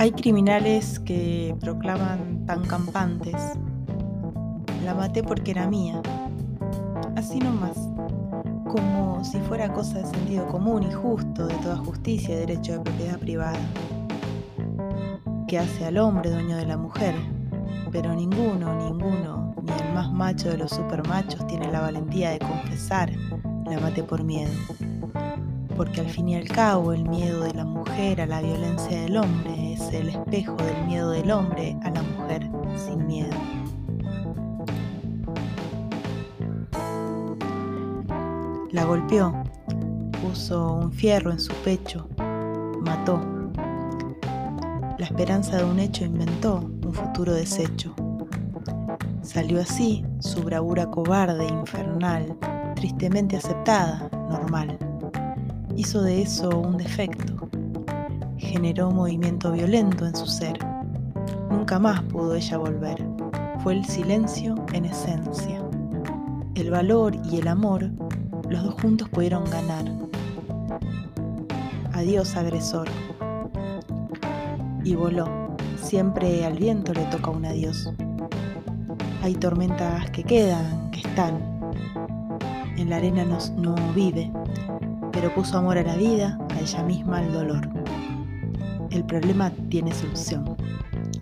Hay criminales que proclaman tan campantes, la maté porque era mía, así nomás, como si fuera cosa de sentido común y justo de toda justicia y derecho de propiedad privada, que hace al hombre dueño de la mujer, pero ninguno, ninguno, ni el más macho de los supermachos tiene la valentía de confesar la maté por miedo porque al fin y al cabo el miedo de la mujer a la violencia del hombre es el espejo del miedo del hombre a la mujer sin miedo. La golpeó, puso un fierro en su pecho, mató. La esperanza de un hecho inventó un futuro deshecho. Salió así su bravura cobarde, infernal, tristemente aceptada, normal hizo de eso un defecto. Generó movimiento violento en su ser. Nunca más pudo ella volver. Fue el silencio en esencia. El valor y el amor, los dos juntos pudieron ganar. Adiós agresor. Y voló. Siempre al viento le toca un adiós. Hay tormentas que quedan, que están. En la arena no, no vive, pero puso amor a la vida, a ella misma al dolor. El problema tiene solución,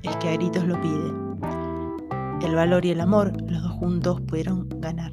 es que a gritos lo pide. El valor y el amor, los dos juntos pudieron ganar.